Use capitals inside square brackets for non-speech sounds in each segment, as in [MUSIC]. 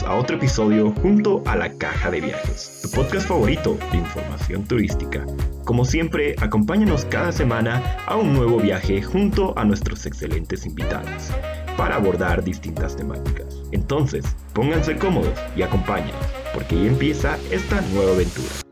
A otro episodio junto a La Caja de Viajes, tu podcast favorito de información turística. Como siempre, acompáñanos cada semana a un nuevo viaje junto a nuestros excelentes invitados para abordar distintas temáticas. Entonces, pónganse cómodos y acompáñenos, porque ya empieza esta nueva aventura.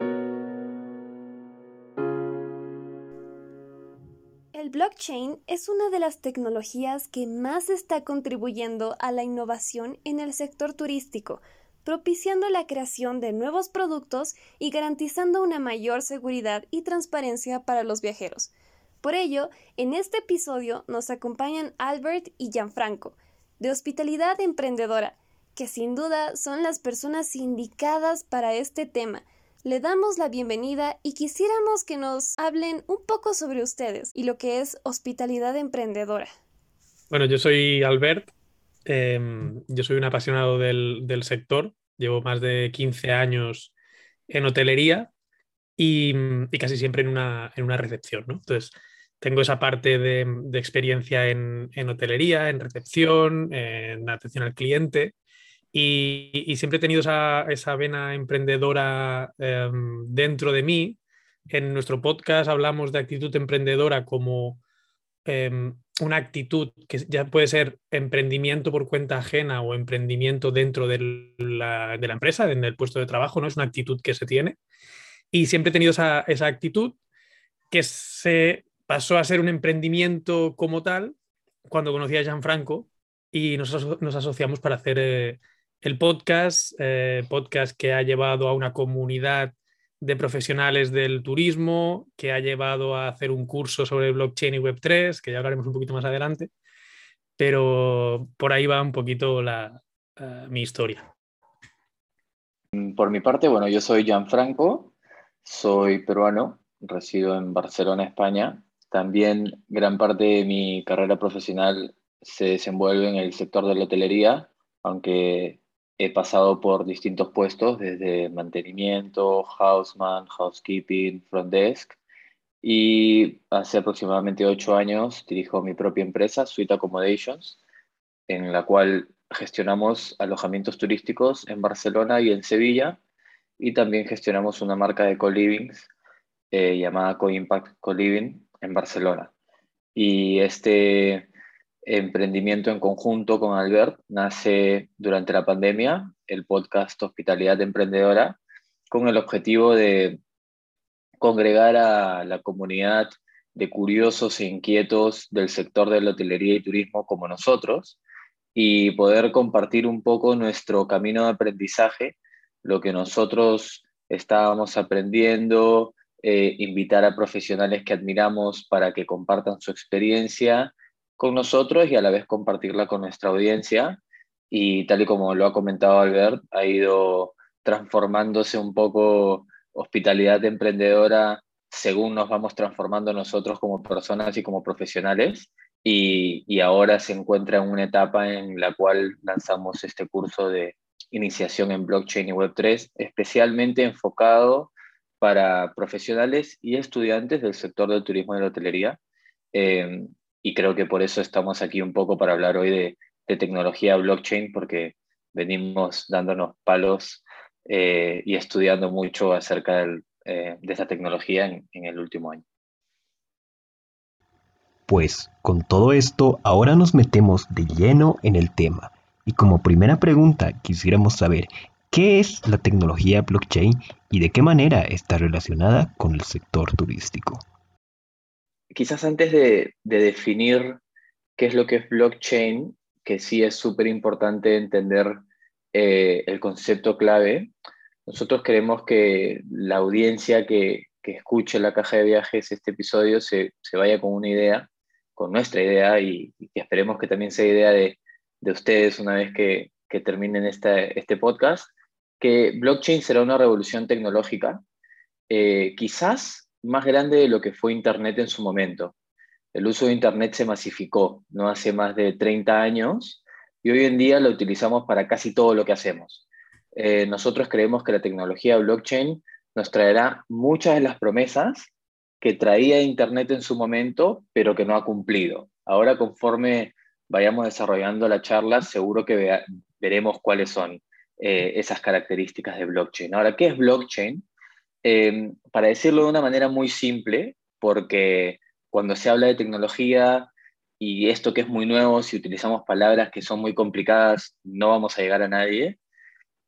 El blockchain es una de las tecnologías que más está contribuyendo a la innovación en el sector turístico, propiciando la creación de nuevos productos y garantizando una mayor seguridad y transparencia para los viajeros. Por ello, en este episodio nos acompañan Albert y Gianfranco, de Hospitalidad Emprendedora, que sin duda son las personas indicadas para este tema, le damos la bienvenida y quisiéramos que nos hablen un poco sobre ustedes y lo que es hospitalidad emprendedora. Bueno, yo soy Albert, em, yo soy un apasionado del, sector, llevo más de 15 años en hotelería y, casi siempre en una, en una recepción, ¿no? Entonces, tengo esa parte de, experiencia en, en, hotelería, en recepción, en atención al cliente y, siempre he tenido esa, vena emprendedora em, dentro de mí. En nuestro podcast hablamos de actitud emprendedora como em, una actitud que ya puede ser emprendimiento por cuenta ajena o emprendimiento dentro de la, empresa, en el puesto de trabajo, ¿no? Es una actitud que se tiene. Y siempre he tenido esa, actitud que se pasó a ser un emprendimiento como tal cuando conocí a Gianfranco y nos, asociamos para hacer eh, el podcast, eh, podcast que ha llevado a una comunidad de profesionales del turismo, que ha llevado a hacer un curso sobre blockchain y Web3, que ya hablaremos un poquito más adelante, pero por ahí va un poquito la, eh, mi historia. Por mi parte, bueno, yo soy Gianfranco, soy peruano, resido en Barcelona, España. También gran parte de mi carrera profesional se desenvuelve en el sector de la hotelería, aunque he pasado por distintos puestos, desde mantenimiento, houseman, housekeeping, front desk. Y hace aproximadamente ocho años dirijo mi propia empresa, Suite Accommodations, en la cual gestionamos alojamientos turísticos en Barcelona y en Sevilla. Y también gestionamos una marca de co-livings eh, llamada Co-Impact Co-Living en Barcelona. Y este emprendimiento en conjunto con Albert. Nace durante la pandemia, el podcast Hospitalidad Emprendedora, con el objetivo de congregar a la comunidad de curiosos e inquietos del sector de la hotelería y turismo como nosotros y poder compartir un poco nuestro camino de aprendizaje, lo que nosotros estábamos aprendiendo, eh, invitar a profesionales que admiramos para que compartan su experiencia con nosotros y a la vez compartirla con nuestra audiencia. Y tal y como lo ha comentado Albert, ha ido transformándose un poco hospitalidad emprendedora según nos vamos transformando nosotros como personas y como profesionales. Y, y, ahora se encuentra en una etapa en la cual lanzamos este curso de iniciación en blockchain y Web3, especialmente enfocado para profesionales y estudiantes del sector del turismo y de la hotelería. Eh, y creo que por eso estamos aquí un poco para hablar hoy de, tecnología blockchain, porque venimos dándonos palos eh, y estudiando mucho acerca eh, de esta tecnología en, en el último año. Pues con todo esto, ahora nos metemos de lleno en el tema. Y como primera pregunta, quisiéramos saber qué es la tecnología blockchain y de qué manera está relacionada con el sector turístico quizás antes de, definir qué es lo que es blockchain, que sí es súper importante entender eh, el concepto clave, nosotros queremos que la audiencia que, escuche la caja de viajes este episodio se, vaya con una idea, con nuestra idea y, que esperemos que también sea idea de, ustedes una vez que, terminen este podcast, que blockchain será una revolución tecnológica, eh, quizás más grande de lo que fue Internet en su momento. El uso de Internet se masificó, no hace más de 30 años, y hoy en día lo utilizamos para casi todo lo que hacemos. Eh, nosotros creemos que la tecnología blockchain nos traerá muchas de las promesas que traía Internet en su momento, pero que no ha cumplido. Ahora, conforme vayamos desarrollando la charla, seguro que veremos cuáles son. eh, esas características de blockchain. Ahora, ¿qué es blockchain? Em, para decirlo de una manera muy simple, porque cuando se habla de tecnología y esto que es muy nuevo, si utilizamos palabras que son muy complicadas, no vamos a llegar a nadie,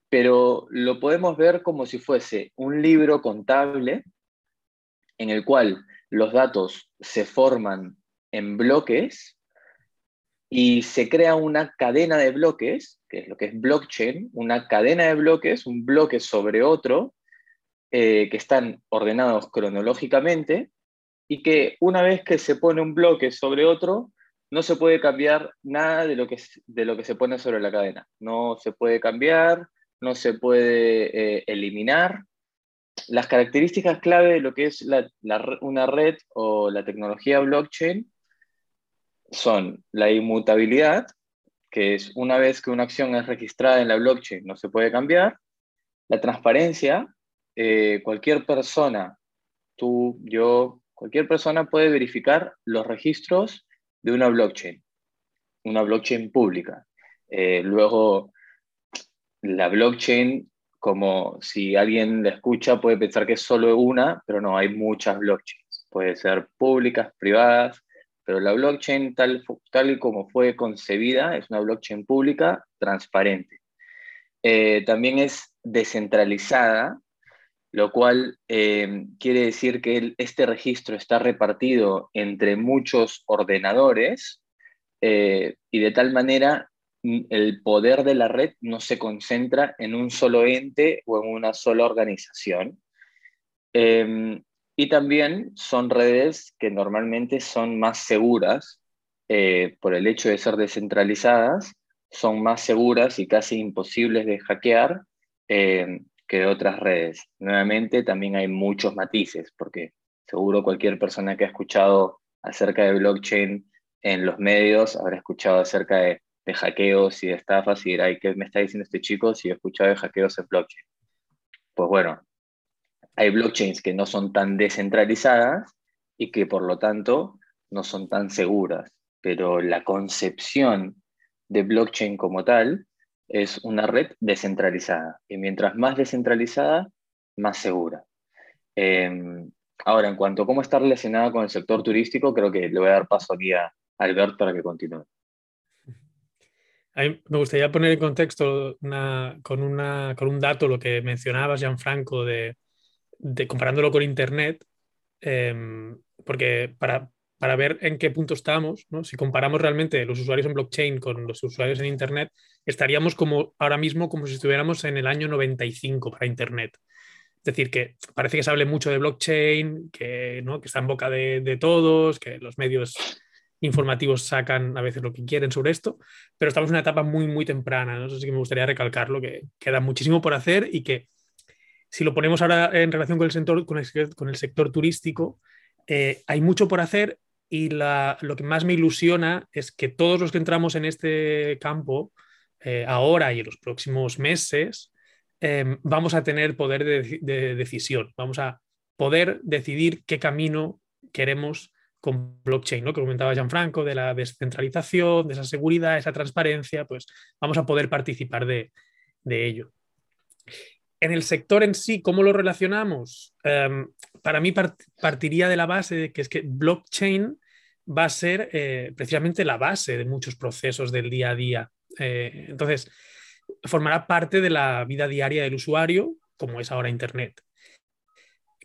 pero lo podemos ver como si fuese un libro contable en el cual los datos se forman en bloques y se crea una cadena de bloques, que es lo que es blockchain, una cadena de bloques, un bloque sobre otro, eh, que están ordenados cronológicamente y que una vez que se pone un bloque sobre otro, no se puede cambiar nada de lo que, de lo que se pone sobre la cadena. No se puede cambiar, no se puede eh, eliminar. Las características clave de lo que es una red o la tecnología blockchain son la inmutabilidad, que es una vez que una acción es registrada en la blockchain no se puede cambiar, la transparencia, eh, cualquier persona, tú, yo, cualquier persona puede verificar los registros de una blockchain, una blockchain pública. Eh, luego, la blockchain, como si alguien la escucha, puede pensar que es solo una, pero no, hay muchas blockchains. Puede ser públicas, privadas, pero la blockchain tal, tal y como fue concebida es una blockchain pública transparente. Eh, también es descentralizada, lo cual eh, quiere decir que este registro está repartido entre muchos ordenadores eh, y de tal manera mm, el poder de la red no se concentra en un solo ente o en una sola organización. Em, y también son redes que normalmente son más seguras eh, por el hecho de ser descentralizadas, son más seguras y casi imposibles de hackear que otras redes. Nuevamente, también hay muchos matices, porque seguro cualquier persona que ha escuchado acerca de blockchain en los medios habrá escuchado acerca de, de hackeos y de estafas y dirá, ¿qué me está diciendo este chico si he escuchado de hackeos en blockchain? Pues bueno, hay blockchains que no son tan descentralizadas y que por lo tanto no son tan seguras, pero la concepción de blockchain como tal es una red descentralizada y mientras más descentralizada, más segura. Em, ahora, en cuanto a cómo está relacionada con el sector turístico, creo que le voy a dar paso aquí a Albert para que continúe. Me gustaría poner en contexto con, una, con un dato lo que mencionabas, Gianfranco, de, comparándolo con Internet, em, porque para, para, ver en qué punto estamos, ¿no? si comparamos realmente los usuarios en blockchain con los usuarios en Internet, estaríamos como ahora mismo como si estuviéramos en el año 95 para Internet. Es decir, que parece que se hable mucho de blockchain, que, ¿no? que está en boca de, todos, que los medios informativos sacan a veces lo que quieren sobre esto, pero estamos en una etapa muy, muy temprana. ¿no? Eso sí que me gustaría recalcarlo, que queda muchísimo por hacer y que si lo ponemos ahora en relación con el sector, con el, con el sector turístico, eh, hay mucho por hacer y lo que más me ilusiona es que todos los que entramos en este campo eh, ahora y en los próximos meses em, vamos a tener poder de, de, decisión, vamos a poder decidir qué camino queremos con blockchain, ¿no? que comentaba Gianfranco, de la descentralización, de esa seguridad, esa transparencia, pues vamos a poder participar de, de ello en el sector en sí, ¿cómo lo relacionamos? Em, para mí partiría de la base de que es que blockchain va a ser eh, precisamente la base de muchos procesos del día a día. Eh, entonces, formará parte de la vida diaria del usuario, como es ahora Internet.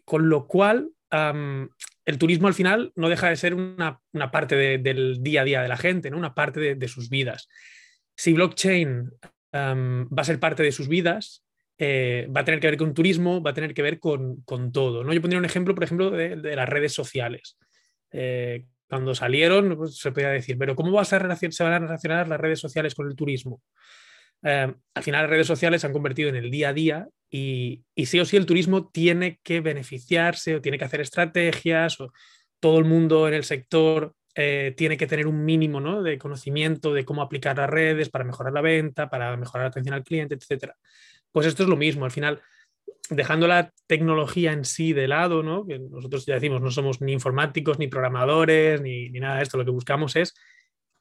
Con lo cual, el turismo al final no deja de ser una, parte del día a día de la gente, ¿no? una parte de, sus vidas. Si blockchain va a ser parte de sus vidas, eh, va a tener que ver con turismo, va a tener que ver con, todo. ¿no? Yo pondría un ejemplo, por ejemplo, de, las redes sociales. Cuando salieron, pues, se podía decir, pero ¿cómo va a se van a relacionar las redes sociales con el turismo? Eh, al final las redes sociales se han convertido en el día a día y, sí o sí el turismo tiene que beneficiarse o tiene que hacer estrategias o todo el mundo en el sector tiene que tener un mínimo de conocimiento de cómo aplicar las redes para mejorar la venta, para mejorar la atención al cliente, etc. Pues esto es lo mismo, al final, dejando la tecnología en sí de lado, ¿no? que nosotros ya decimos, no somos ni informáticos, ni programadores, ni, nada de esto, lo que buscamos es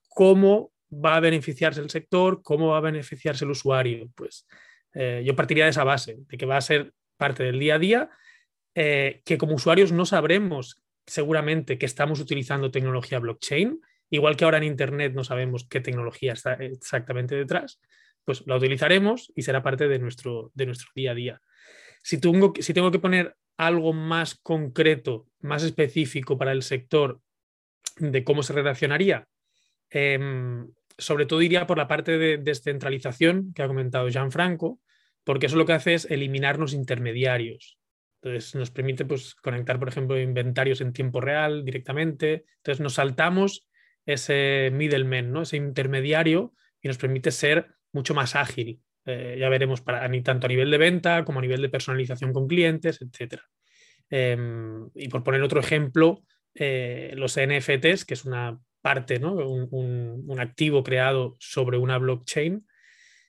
cómo va a beneficiarse el sector, cómo va a beneficiarse el usuario. Pues Eh, yo partiría de esa base, de que va a ser parte del día a día, eh, que como usuarios no sabremos seguramente que estamos utilizando tecnología blockchain, igual que ahora en Internet no sabemos qué tecnología está exactamente detrás, pues la utilizaremos y será parte de nuestro, de nuestro día a día. Si tengo, que poner algo más concreto, más específico para el sector de cómo se relacionaría, em, sobre todo iría por la parte de descentralización que ha comentado Gianfranco, porque eso lo que hace es eliminar los intermediarios. Entonces nos permite pues, conectar, por ejemplo, inventarios en tiempo real directamente. Entonces nos saltamos ese middleman, ¿no? ese intermediario, y nos permite ser mucho más ágil. Eh, ya veremos para, tanto a nivel de venta como a nivel de personalización con clientes, etc. Em, y por poner otro ejemplo, eh, los NFTs, que es una parte, ¿no? un, activo creado sobre una blockchain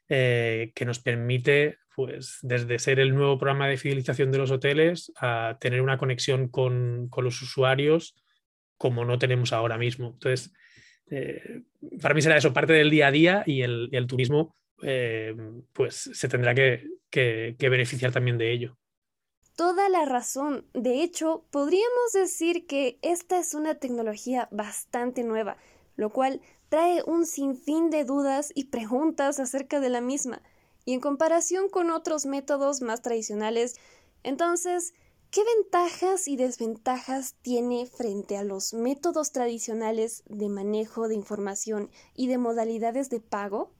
eh, que nos permite, pues, desde ser el nuevo programa de fidelización de los hoteles a tener una conexión con, los usuarios como no tenemos ahora mismo. Entonces, para mí será eso, parte del día a día y el, turismo eh, pues se tendrá que, que beneficiar también de ello. Toda la razón. De hecho, podríamos decir que esta es una tecnología bastante nueva, lo cual trae un sinfín de dudas y preguntas acerca de la misma, y en comparación con otros métodos más tradicionales, entonces, ¿qué ventajas y desventajas tiene frente a los métodos tradicionales de manejo de información y de modalidades de pago?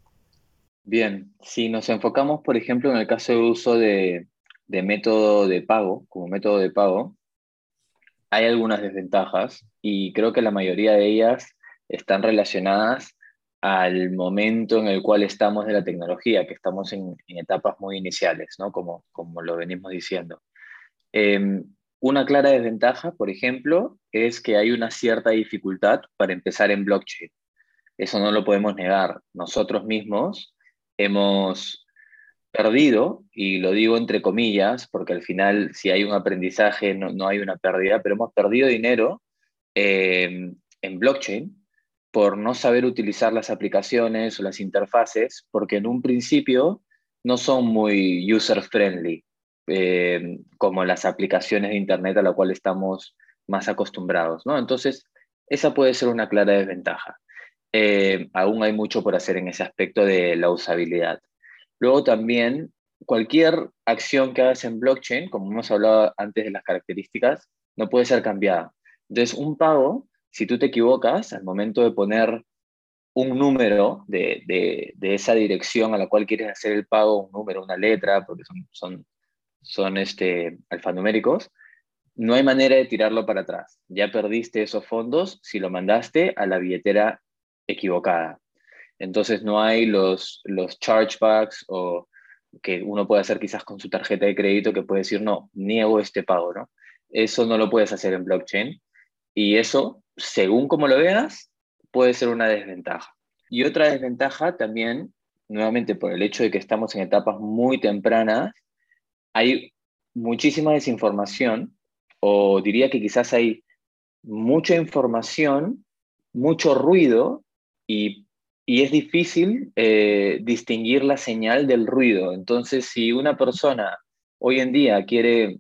Bien, si nos enfocamos, por ejemplo, en el caso de uso de, de método de pago, como método de pago, hay algunas desventajas y creo que la mayoría de ellas están relacionadas al momento en el cual estamos de la tecnología, que estamos en, etapas muy iniciales, ¿no? como, como lo venimos diciendo. Em, una clara desventaja, por ejemplo, es que hay una cierta dificultad para empezar en blockchain. Eso no lo podemos negar. Nosotros mismos hemos perdido, y lo digo entre comillas, porque al final si hay un aprendizaje no, hay una pérdida, pero hemos perdido dinero em, en blockchain por no saber utilizar las aplicaciones o las interfaces, porque en un principio no son muy user-friendly, eh, como las aplicaciones de Internet a la cual estamos más acostumbrados. ¿no? Entonces, esa puede ser una clara desventaja. Eh, aún hay mucho por hacer en ese aspecto de la usabilidad. Luego también, cualquier acción que hagas en blockchain, como hemos hablado antes de las características, no puede ser cambiada. Entonces, un pago si tú te equivocas al momento de poner un número de, de, esa dirección a la cual quieres hacer el pago, un número, una letra, porque son, son, son este, alfanuméricos, no hay manera de tirarlo para atrás. Ya perdiste esos fondos si lo mandaste a la billetera equivocada. Entonces no hay los, los chargebacks o que uno puede hacer quizás con su tarjeta de crédito que puede decir, no, niego este pago, ¿no? Eso no lo puedes hacer en blockchain. Y eso según como lo veas, puede ser una desventaja. Y otra desventaja también, nuevamente por el hecho de que estamos en etapas muy tempranas, hay muchísima desinformación, o diría que quizás hay mucha información, mucho ruido, y, es difícil eh, distinguir la señal del ruido. Entonces, si una persona hoy en día quiere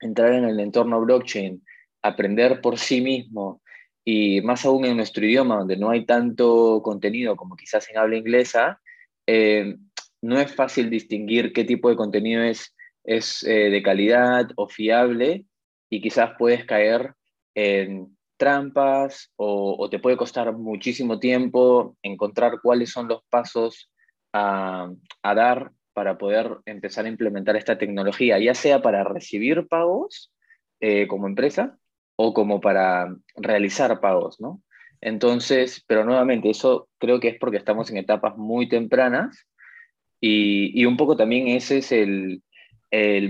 entrar en el entorno blockchain, aprender por sí mismo y más aún en nuestro idioma, donde no hay tanto contenido como quizás en habla inglesa, eh, no es fácil distinguir qué tipo de contenido es, eh, de calidad o fiable y quizás puedes caer en trampas o, te puede costar muchísimo tiempo encontrar cuáles son los pasos a, dar para poder empezar a implementar esta tecnología, ya sea para recibir pagos eh, como empresa o como para realizar pagos, ¿no? Entonces, pero nuevamente, eso creo que es porque estamos en etapas muy tempranas y, un poco también ese es el,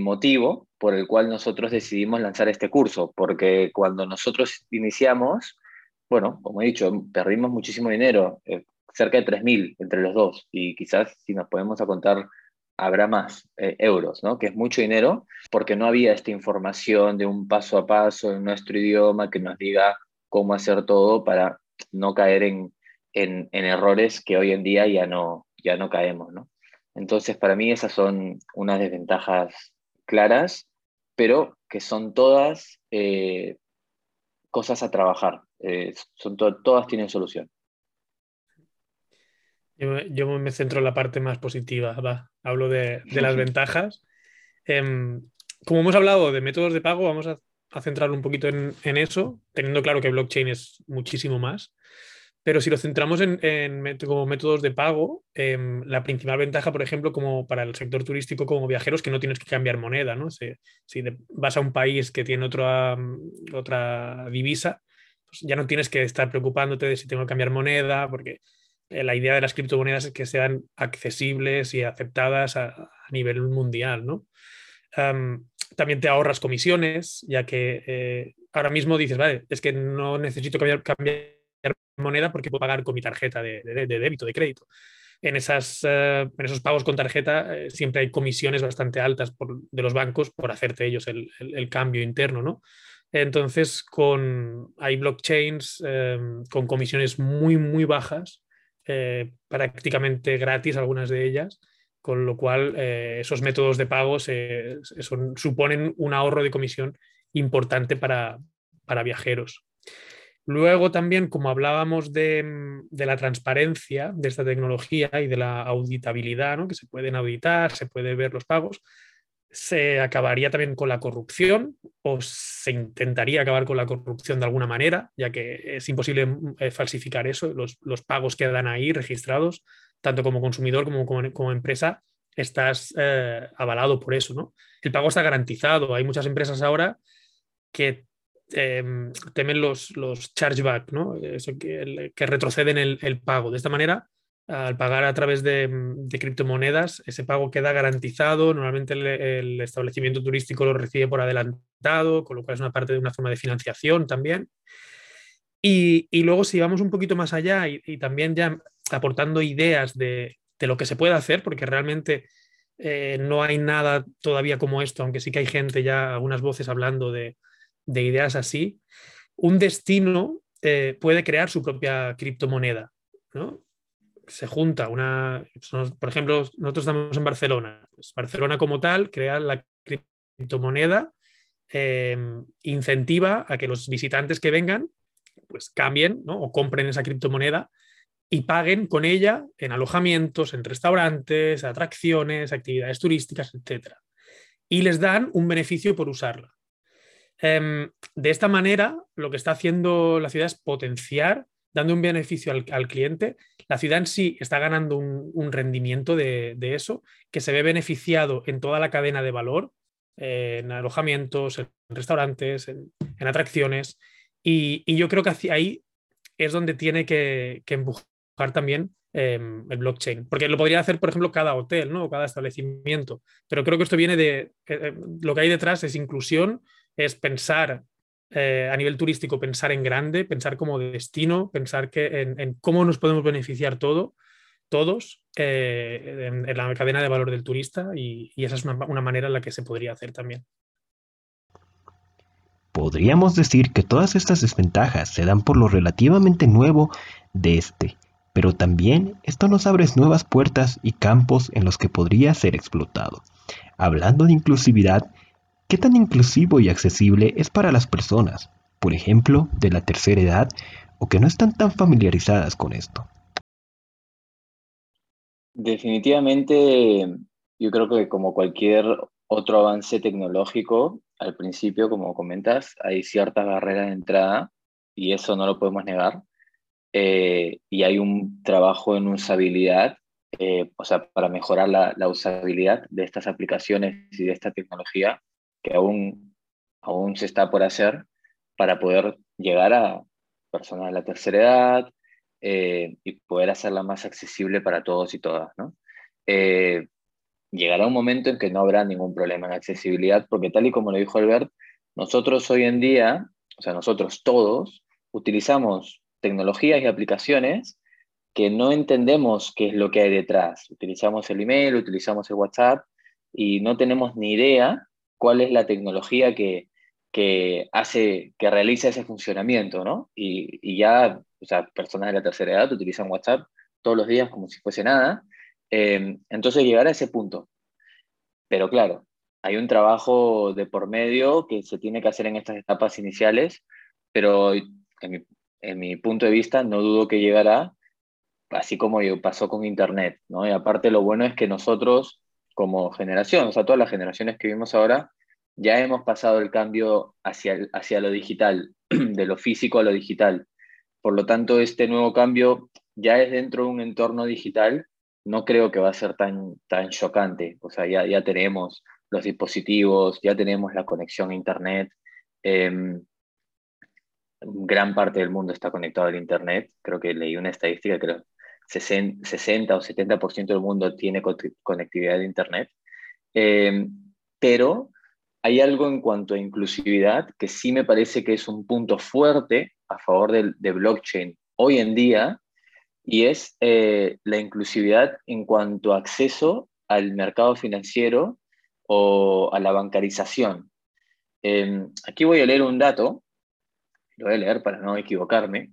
motivo por el cual nosotros decidimos lanzar este curso, porque cuando nosotros iniciamos, bueno, como he dicho, perdimos muchísimo dinero, eh, cerca de 3.000 entre los dos, y quizás si nos podemos a contar habrá más eh, euros, ¿no? que es mucho dinero, porque no había esta información de un paso a paso en nuestro idioma que nos diga cómo hacer todo para no caer en, en, errores que hoy en día ya no, ya no caemos. ¿no? Entonces, para mí esas son unas desventajas claras, pero que son todas eh, cosas a trabajar. Eh, son todas tienen solución. Yo, me centro en la parte más positiva, hablo de, las [LAUGHS] ventajas. Em, como hemos hablado de métodos de pago, vamos a, centrar un poquito en, eso, teniendo claro que blockchain es muchísimo más. Pero si lo centramos en, como métodos de pago, em, la principal ventaja, por ejemplo, como para el sector turístico como viajeros, que no tienes que cambiar moneda, ¿no? Si, vas a un país que tiene otra, otra divisa, pues ya no tienes que estar preocupándote de si tengo que cambiar moneda, porque eh, la idea de las criptomonedas es que sean accesibles y aceptadas a, nivel mundial, ¿no? también te ahorras comisiones, ya que eh, ahora mismo dices, vale, es que no necesito cambiar moneda porque puedo pagar con mi tarjeta de, débito, de crédito. En, esas, eh, en, esos pagos con tarjeta siempre hay comisiones bastante altas de los bancos por hacerte ellos el, cambio interno, ¿no? Entonces, con, hay blockchains con comisiones muy, muy bajas eh, prácticamente gratis algunas de ellas, con lo cual eh, esos métodos de pago suponen un ahorro de comisión importante para, viajeros. Luego también, como hablábamos de, la transparencia de esta tecnología y de la auditabilidad, que se pueden auditar, se puede ver los pagos, se acabaría también con la corrupción o se intentaría acabar con la corrupción de alguna manera, ya que es imposible mm, eh, falsificar eso. Los, pagos quedan ahí registrados, tanto como consumidor como como, empresa, estás eh, avalado por eso. ¿no? El pago está garantizado. Hay muchas empresas ahora que em, temen los, los chargeback, ¿no? que, retroceden el, el pago. De esta manera al pagar a través de, criptomonedas, ese pago queda garantizado. Normalmente el, establecimiento turístico lo recibe por adelantado, con lo cual es una parte de una forma de financiación también. Y, luego si vamos un poquito más allá y, también ya aportando ideas de, lo que se puede hacer, porque realmente eh, no hay nada todavía como esto, aunque sí que hay gente ya, algunas voces hablando de, ideas así, un destino eh, puede crear su propia criptomoneda. ¿no? se junta una, por ejemplo, nosotros estamos en Barcelona. Pues Barcelona como tal crea la criptomoneda, em, incentiva a que los visitantes que vengan pues cambien o compren esa criptomoneda y paguen con ella en alojamientos, en restaurantes, atracciones, actividades turísticas, etc. Y les dan un beneficio por usarla. Em, de esta manera, lo que está haciendo la ciudad es potenciar dando un beneficio al, cliente, la ciudad en sí está ganando un, rendimiento de, eso que se ve beneficiado en toda la cadena de valor, en alojamientos, en restaurantes, en, atracciones. Y, yo creo que hacia ahí es donde tiene que, empujar también em, el blockchain. Porque lo podría hacer, por ejemplo, cada hotel ¿no? cada establecimiento. Pero creo que esto viene de... Eh, eh, lo que hay detrás es inclusión, es pensar eh, a nivel turístico pensar en grande, pensar como destino, pensar que en, cómo nos podemos beneficiar todo, todos eh, en, la cadena de valor del turista y, esa es una, una, manera en la que se podría hacer también. Podríamos decir que todas estas desventajas se dan por lo relativamente nuevo de este, pero también esto nos abre nuevas puertas y campos en los que podría ser explotado. Hablando de inclusividad, ¿Qué tan inclusivo y accesible es para las personas, por ejemplo, de la tercera edad o que no están tan familiarizadas con esto? Definitivamente, yo creo que como cualquier otro avance tecnológico, al principio, como comentas, hay ciertas barreras de entrada y eso no lo podemos negar. Eh, y hay un trabajo en usabilidad, eh, o sea, para mejorar la, usabilidad de estas aplicaciones y de esta tecnología que aún, aún se está por hacer para poder llegar a personas de la tercera edad eh, y poder hacerla más accesible para todos y todas. ¿no? Eh, llegará un momento en que no habrá ningún problema en accesibilidad, porque tal y como lo dijo Albert, nosotros hoy en día, o sea, nosotros todos, utilizamos tecnologías y aplicaciones que no entendemos qué es lo que hay detrás. Utilizamos el email, utilizamos el WhatsApp y no tenemos ni idea cuál es la tecnología que, hace, que realiza ese funcionamiento, ¿no? Y, ya, o sea, personas de la tercera edad utilizan WhatsApp todos los días como si fuese nada, Em, entonces llegar a ese punto. Pero claro, hay un trabajo de por medio que se tiene que hacer en estas etapas iniciales, pero en mi, punto de vista no dudo que llegará, así como pasó con Internet, ¿no? Y aparte lo bueno es que nosotros como generación, o sea, todas las generaciones que vivimos ahora, ya hemos pasado el cambio hacia, hacia lo digital, [CLEARS THROAT] de lo físico a lo digital. Por lo tanto, este nuevo cambio ya es dentro de un entorno digital, no creo que va a ser tan, tan chocante. O sea, ya, ya tenemos los dispositivos, ya tenemos la conexión a Internet. Em, gran parte del mundo está conectado al Internet. Creo que leí una estadística que 60 o 70% del mundo tiene conectividad de Internet. Em, pero hay algo en cuanto a inclusividad que sí me parece que es un punto fuerte a favor de, blockchain hoy en día, y es eh, la inclusividad en cuanto a acceso al mercado financiero o a la bancarización. Em, aquí voy a leer un dato, lo voy a leer para no equivocarme,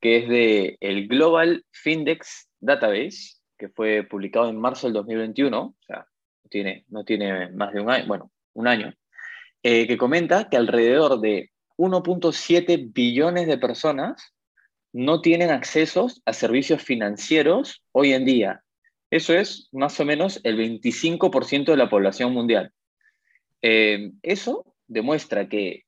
que es de el Global Findex Database, que fue publicado en marzo del 2021, o sea, tiene, no tiene más de un año, bueno, un año, eh, que comenta que alrededor de 1.7 billones de personas no tienen accesos a servicios financieros hoy en día. Eso es más o menos el 25% de la población mundial. Eh, eso demuestra que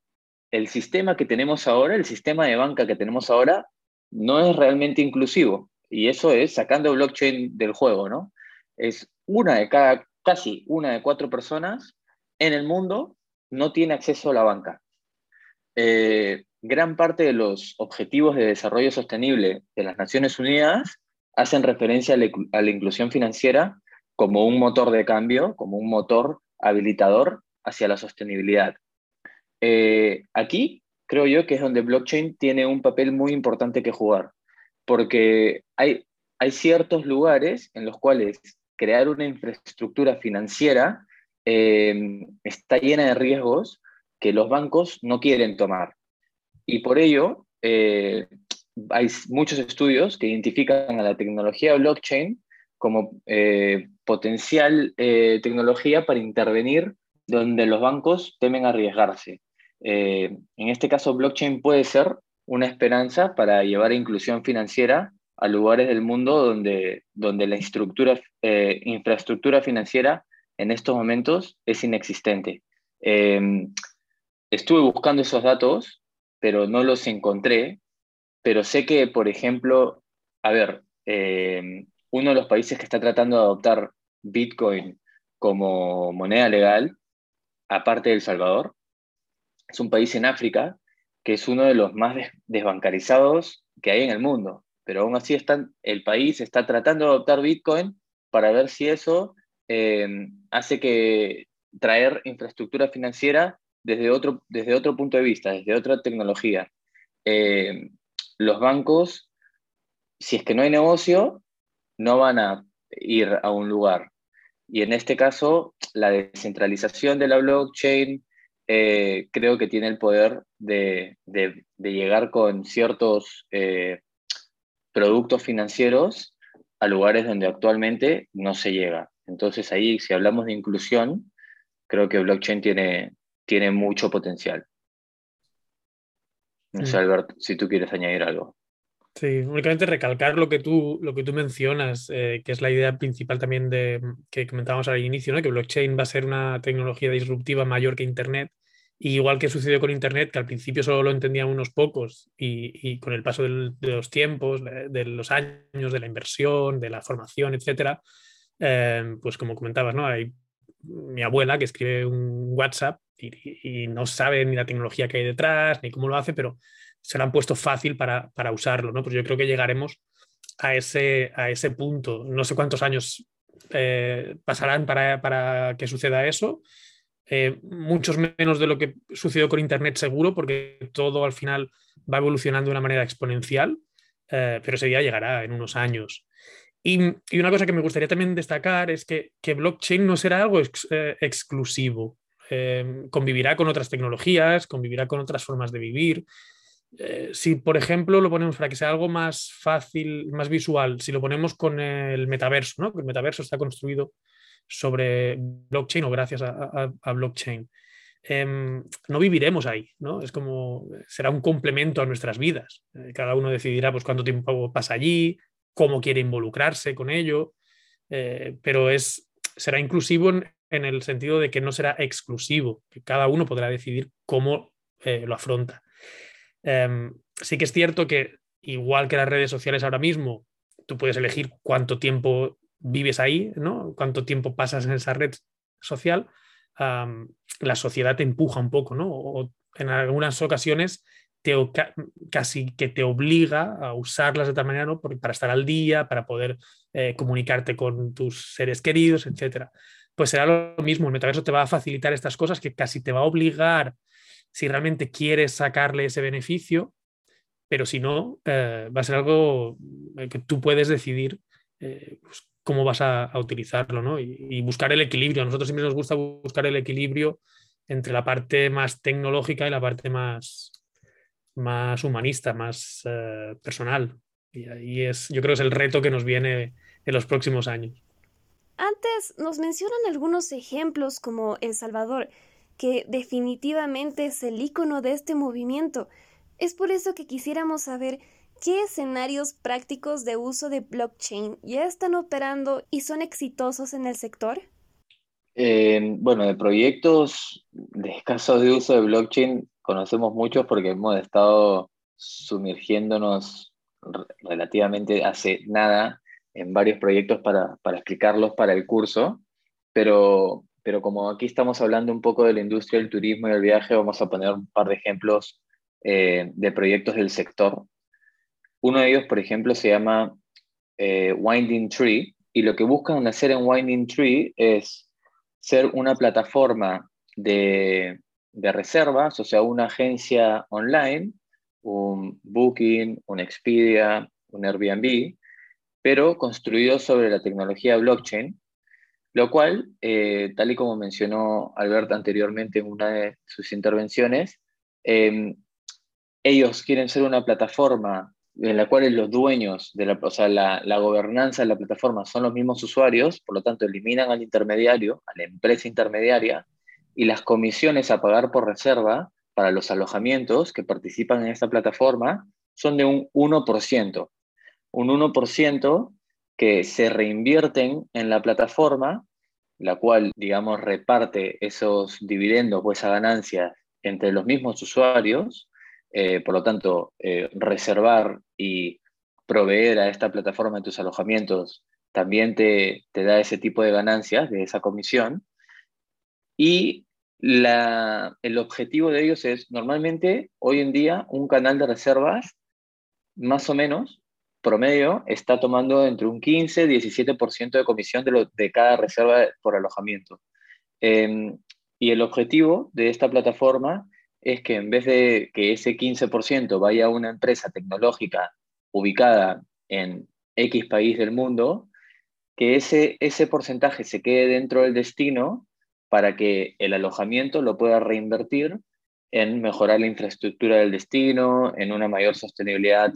el sistema que tenemos ahora, el sistema de banca que tenemos ahora, no es realmente inclusivo. Y eso es sacando blockchain del juego, ¿no? Es una de cada, casi una de cuatro personas en el mundo no tiene acceso a la banca. Eh, gran parte de los objetivos de desarrollo sostenible de las Naciones Unidas hacen referencia a la, inclusión financiera como un motor de cambio, como un motor habilitador hacia la sostenibilidad. Eh, aquí creo yo que es donde blockchain tiene un papel muy importante que jugar, porque hay, hay ciertos lugares en los cuales crear una infraestructura financiera eh, está llena de riesgos que los bancos no quieren tomar. Y por ello, eh, hay muchos estudios que identifican a la tecnología blockchain como eh, potencial eh, tecnología para intervenir donde los bancos temen arriesgarse. En este caso, blockchain puede ser una esperanza para llevar inclusión financiera a lugares del mundo donde, donde la infraestructura financiera en estos momentos es inexistente. estuve buscando esos datos pero no los encontré. Pero sé que, por ejemplo, a ver, eh, uno de los países que está tratando de adoptar Bitcoin como moneda legal, aparte de El Salvador, es un país en África que es uno de los más desbancarizados que hay en el mundo. Pero aún así están, el país está tratando de adoptar Bitcoin para ver si eso eh, hace que traer infraestructura financiera desde otro, desde otro punto de vista, desde otra tecnología. Eh, los bancos, si es que no hay negocio, no van a ir a un lugar. Y en este caso, la descentralización de la blockchain eh, creo que tiene el poder de, llegar con ciertos eh, productos financieros a lugares donde actualmente no se llega. Entonces ahí, si hablamos de inclusión, creo que blockchain tiene, tiene mucho potencial. No sé. Albert, si tú quieres añadir algo. Sí, únicamente recalcar lo que tú, lo que tú mencionas, eh, que es la idea principal también de, que comentábamos al inicio, ¿no? que blockchain va a ser una tecnología disruptiva mayor que Internet. Y igual que sucedió con Internet, que al principio solo lo entendían unos pocos y, con el paso de los tiempos, de, los años, de la inversión, de la formación, etcétera, eh, pues como comentabas, ¿no? hay mi abuela que escribe un WhatsApp y, no sabe ni la tecnología que hay detrás, ni cómo lo hace, pero se lo han puesto fácil para, para usarlo, ¿no? Pues yo creo que llegaremos a ese, a ese punto. No sé cuántos años eh, pasarán para, para, que suceda eso. Eh, muchos menos de lo que sucedió con Internet seguro, porque todo al final va evolucionando de una manera exponencial, eh, pero ese día llegará en unos años. Y, y, una cosa que me gustaría también destacar es que, que blockchain no será algo exclusivo. Convivirá con otras tecnologías, convivirá con otras formas de vivir. Eh, si, por ejemplo, lo ponemos para que sea algo más fácil, más visual, si lo ponemos con el metaverso, ¿no? que el metaverso está construido sobre blockchain o gracias a, blockchain. Em, no viviremos ahí, ¿no? Es como, será un complemento a nuestras vidas. Eh, cada uno decidirá pues, cuánto tiempo pasa allí, cómo quiere involucrarse con ello, eh, pero es, será inclusivo en, el sentido de que no será exclusivo, cada uno podrá decidir cómo lo afronta. Em, sí que es cierto que, igual que las redes sociales ahora mismo, tú puedes elegir cuánto tiempo vives ahí, ¿no? Cuánto tiempo pasas en esa red social. la sociedad te empuja un poco, ¿no? O en algunas ocasiones te, casi que te obliga a usarlas de tal manera, ¿no? para estar al día, para poder eh, comunicarte con tus seres queridos, etc. Pues será lo mismo, el metaverso te va a facilitar estas cosas que casi te va a obligar si realmente quieres sacarle ese beneficio, pero si no, eh, va a ser algo eh, que tú puedes decidir eh, pues, cómo vas a, utilizarlo ¿no? y, buscar el equilibrio. A nosotros siempre nos gusta buscar el equilibrio entre la parte más tecnológica y la parte más, más humanista, más personal. Y ahí es, yo creo que es el reto que nos viene en los próximos años. Antes nos mencionan algunos ejemplos como El Salvador, que definitivamente es el icono de este movimiento. Es por eso que quisiéramos saber qué escenarios prácticos de uso de blockchain ya están operando y son exitosos en el sector. bueno, de proyectos de escaso de uso de blockchain conocemos muchos porque hemos estado sumergiéndonos relativamente hace nada en varios proyectos para, para explicarlos para el curso, pero pero como aquí estamos hablando un poco de la industria del turismo y el viaje, vamos a poner un par de ejemplos eh, de proyectos del sector. Uno de ellos, por ejemplo, se llama eh, Winding Tree, y lo que buscan hacer en Winding Tree es ser una plataforma de, de reservas, o sea, una agencia online, un Booking, un Expedia, un Airbnb, pero construido sobre la tecnología blockchain lo cual, eh, tal y como mencionó Albert anteriormente en una de sus intervenciones, em, ellos quieren ser una plataforma en la cual los dueños, de la, o sea, la, la, gobernanza de la plataforma son los mismos usuarios, por lo tanto eliminan al intermediario, a la empresa intermediaria, y las comisiones a pagar por reserva para los alojamientos que participan en esta plataforma son de un 1%. Un 1% que se reinvierten en la plataforma, la cual, digamos, reparte esos dividendos o esa ganancia entre los mismos usuarios. Eh, por lo tanto, eh, reservar y proveer a esta plataforma de tus alojamientos también te, te da ese tipo de ganancias, de esa comisión. Y la, el objetivo de ellos es, normalmente, hoy en día, un canal de reservas, más o menos, promedio está tomando entre un 15 y 17% de comisión de, lo, de, cada reserva por alojamiento. Em, y el objetivo de esta plataforma es que en vez de que ese 15% vaya a una empresa tecnológica ubicada en X país del mundo, que ese, ese porcentaje se quede dentro del destino para que el alojamiento lo pueda reinvertir en mejorar la infraestructura del destino, en una mayor sostenibilidad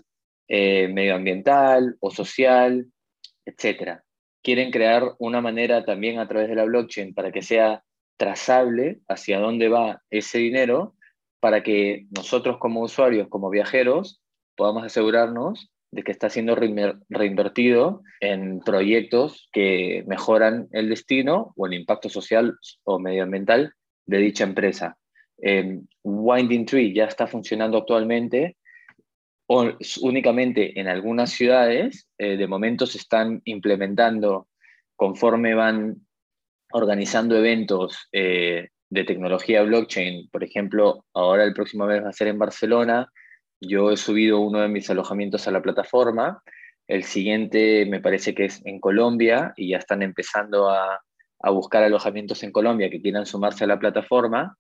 eh, medioambiental o social, etc. Quieren crear una manera también a través de la blockchain para que sea trazable hacia dónde va ese dinero, para que nosotros como usuarios, como viajeros, podamos asegurarnos de que está siendo reinvertido en proyectos que mejoran el destino o el impacto social o medioambiental de dicha empresa. Winding Tree ya está funcionando actualmente o únicamente en algunas ciudades, eh, de momento se están implementando conforme van organizando eventos eh, de tecnología blockchain. Por ejemplo, ahora el próximo mes va a ser en Barcelona. Yo he subido uno de mis alojamientos a la plataforma. El siguiente me parece que es en Colombia y ya están empezando a, a buscar alojamientos en Colombia que quieran sumarse a la plataforma.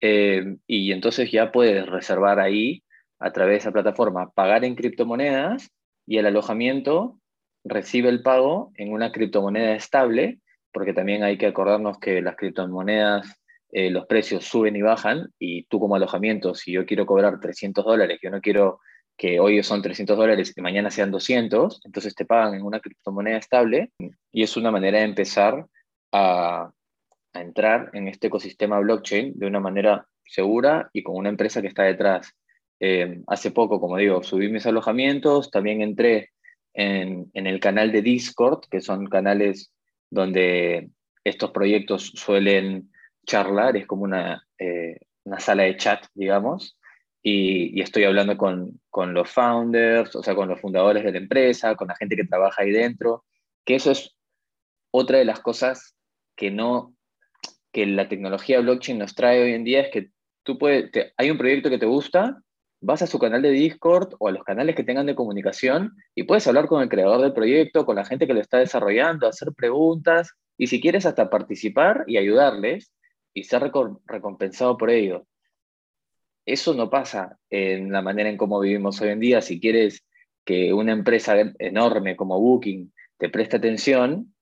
Eh, y entonces ya puedes reservar ahí a través de esa plataforma pagar en criptomonedas y el alojamiento recibe el pago en una criptomoneda estable, porque también hay que acordarnos que las criptomonedas eh, los precios suben y bajan y tú como alojamiento, si yo quiero cobrar 300 dólares, yo no quiero que hoy son 300 dólares y mañana sean 200, entonces te pagan en una criptomoneda estable y es una manera de empezar a, entrar en este ecosistema blockchain de una manera segura y con una empresa que está detrás. Eh, hace poco, como digo, subí mis alojamientos, también entré en, en, el canal de Discord, que son canales donde estos proyectos suelen charlar, es como una, eh, una sala de chat, digamos, y, estoy hablando con, con, los founders, o sea, con los fundadores de la empresa, con la gente que trabaja ahí dentro, que eso es otra de las cosas que no, que la tecnología blockchain nos trae hoy en día, es que tú puedes, hay un proyecto que te gusta, vas a su canal de Discord o a los canales que tengan de comunicación y puedes hablar con el creador del proyecto, con la gente que lo está desarrollando, hacer preguntas y si quieres hasta participar y ayudarles y ser recompensado por ello. Eso no pasa en la manera en cómo vivimos hoy en día. Si quieres que una empresa enorme como Booking te preste atención,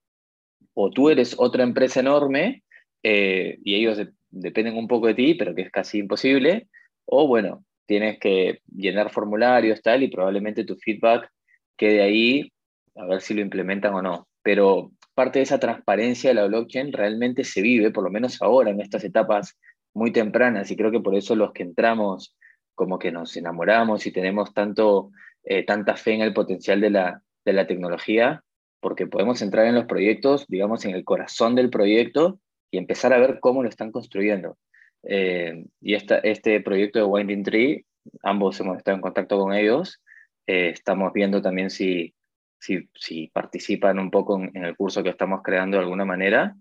o tú eres otra empresa enorme eh, y ellos dependen un poco de ti, pero que es casi imposible, o bueno, tienes que llenar formularios tal y probablemente tu feedback quede ahí a ver si lo implementan o no. Pero parte de esa transparencia de la blockchain realmente se vive, por lo menos ahora, en estas etapas muy tempranas, y creo que por eso los que entramos como que nos enamoramos y tenemos tanto, eh, tanta fe en el potencial de la, de la tecnología, porque podemos entrar en los proyectos, digamos, en el corazón del proyecto y empezar a ver cómo lo están construyendo. Eh, y esta, este proyecto de Winding Tree, ambos hemos estado en contacto con ellos, eh, estamos viendo también si si, participan un poco en, el curso que estamos creando de alguna manera.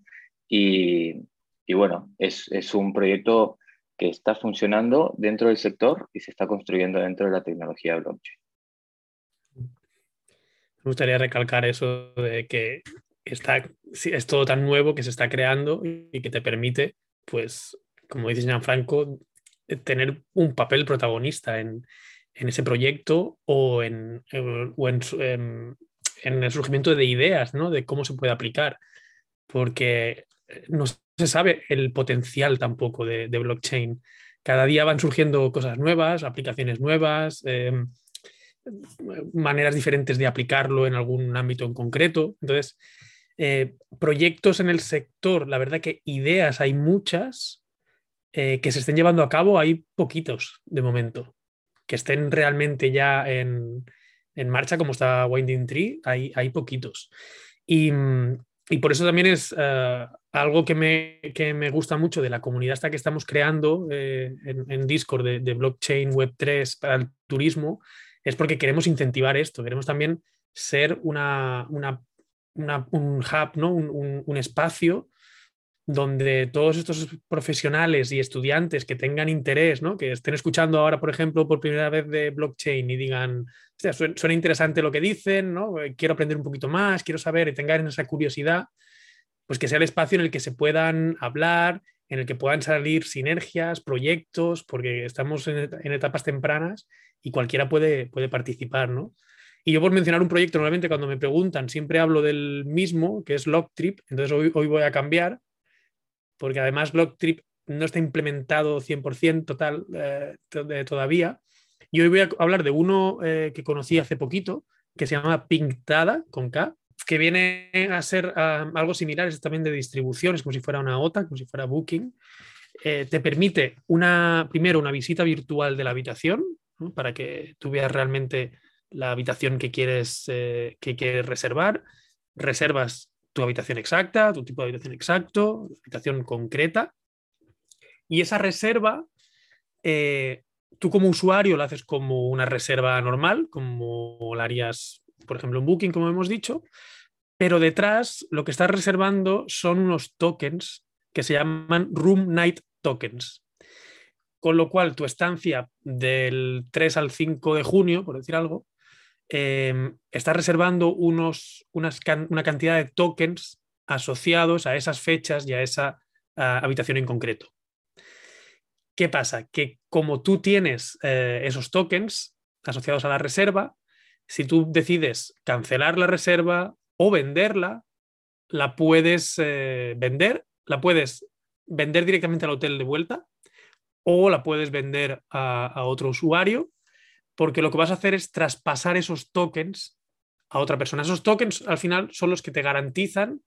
Y, bueno, es, un proyecto que está funcionando dentro del sector y se está construyendo dentro de la tecnología de blockchain. Me gustaría recalcar eso de que está, es todo tan nuevo que se está creando y que te permite, pues, como dice Gianfranco, tener un papel protagonista en, ese proyecto o en, o en, en el surgimiento de ideas, ¿no? De cómo se puede aplicar, porque eh, no se sabe el potencial tampoco de, blockchain. Cada día van surgiendo cosas nuevas, aplicaciones nuevas, em, maneras diferentes de aplicarlo en algún ámbito en concreto. Entonces, eh, proyectos en el sector, la verdad que ideas hay muchas, eh, que se estén llevando a cabo hay poquitos de momento, que estén realmente ya en, en marcha, como está Winding Tree, hay, hay poquitos. Y, por eso también es eh, algo que me, me, gusta mucho de la comunidad esta que estamos creando eh, en, Discord de, blockchain Web3 para el turismo, es porque queremos incentivar esto, queremos también ser una, una, un hub, ¿no? un, un espacio donde todos estos profesionales y estudiantes que tengan interés, ¿no? que estén escuchando ahora, por ejemplo, por primera vez de blockchain y digan, suena interesante lo que dicen, ¿no? Eh, quiero aprender un poquito más, quiero saber y tengan esa curiosidad, pues que sea el espacio en el que se puedan hablar, en el que puedan salir sinergias, proyectos, porque estamos en, etapas tempranas y cualquiera puede, puede participar, ¿no? Y yo por mencionar un proyecto, normalmente cuando me preguntan, siempre hablo del mismo, que es Locktrip, entonces hoy voy a cambiar porque además Blocktrip no está implementado 100% total eh, todavía. Y hoy voy a hablar de uno eh, que conocí hace poquito, que se llama Pinktada, con K, que viene a ser ah, algo similar, es también de distribuciones, como si fuera una OTA, como si fuera Booking. Eh, te permite una, primero una visita virtual de la habitación, para que tú veas realmente la habitación que quieres, que quieres reservar. Reservas tu habitación exacta, tu tipo de habitación exacto, habitación concreta. Y esa reserva, eh, tú como usuario la haces como una reserva normal, como la harías, por ejemplo, en Booking, como hemos dicho, pero detrás lo que estás reservando son unos tokens que se llaman Room Night Tokens. Con lo cual, tu estancia del 3 al 5 de junio, por decir algo, Em, está reservando unos, una cantidad de tokens asociados a esas fechas y a esa habitación en concreto. ¿Qué pasa? Que como tú tienes eh, esos tokens asociados a la reserva, si tú decides cancelar la reserva o venderla, la puedes eh, vender, la puedes vender directamente al hotel de vuelta o la puedes vender a, otro usuario, porque lo que vas a hacer es traspasar esos tokens a otra persona. Esos tokens al final son los que te garantizan,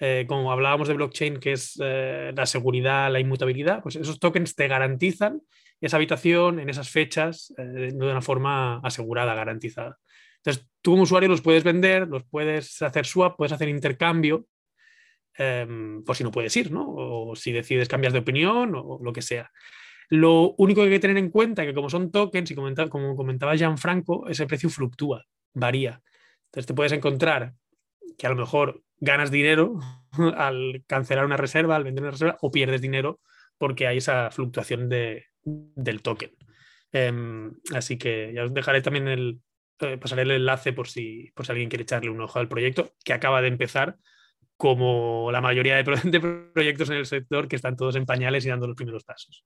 eh, como hablábamos de blockchain, que es eh, la seguridad, la inmutabilidad, pues esos tokens te garantizan esa habitación en esas fechas eh, de una forma asegurada, garantizada. Entonces, tú como usuario los puedes vender, los puedes hacer swap, puedes hacer intercambio, por si no puedes ir, ¿no? O si decides cambiar de opinión o lo que sea. Lo único que hay que tener en cuenta es que como son tokens y como comentaba Gianfranco, ese precio fluctúa, varía. Entonces te puedes encontrar que a lo mejor ganas dinero [LAUGHS] al cancelar una reserva, al vender una reserva, o pierdes dinero porque hay esa fluctuación del token. Em, así que ya os dejaré también el, eh, pasaré el enlace por si, por si alguien quiere echarle un ojo al proyecto, que acaba de empezar, como la mayoría de, [LAUGHS] de proyectos en el sector que están todos en pañales y dando los primeros pasos.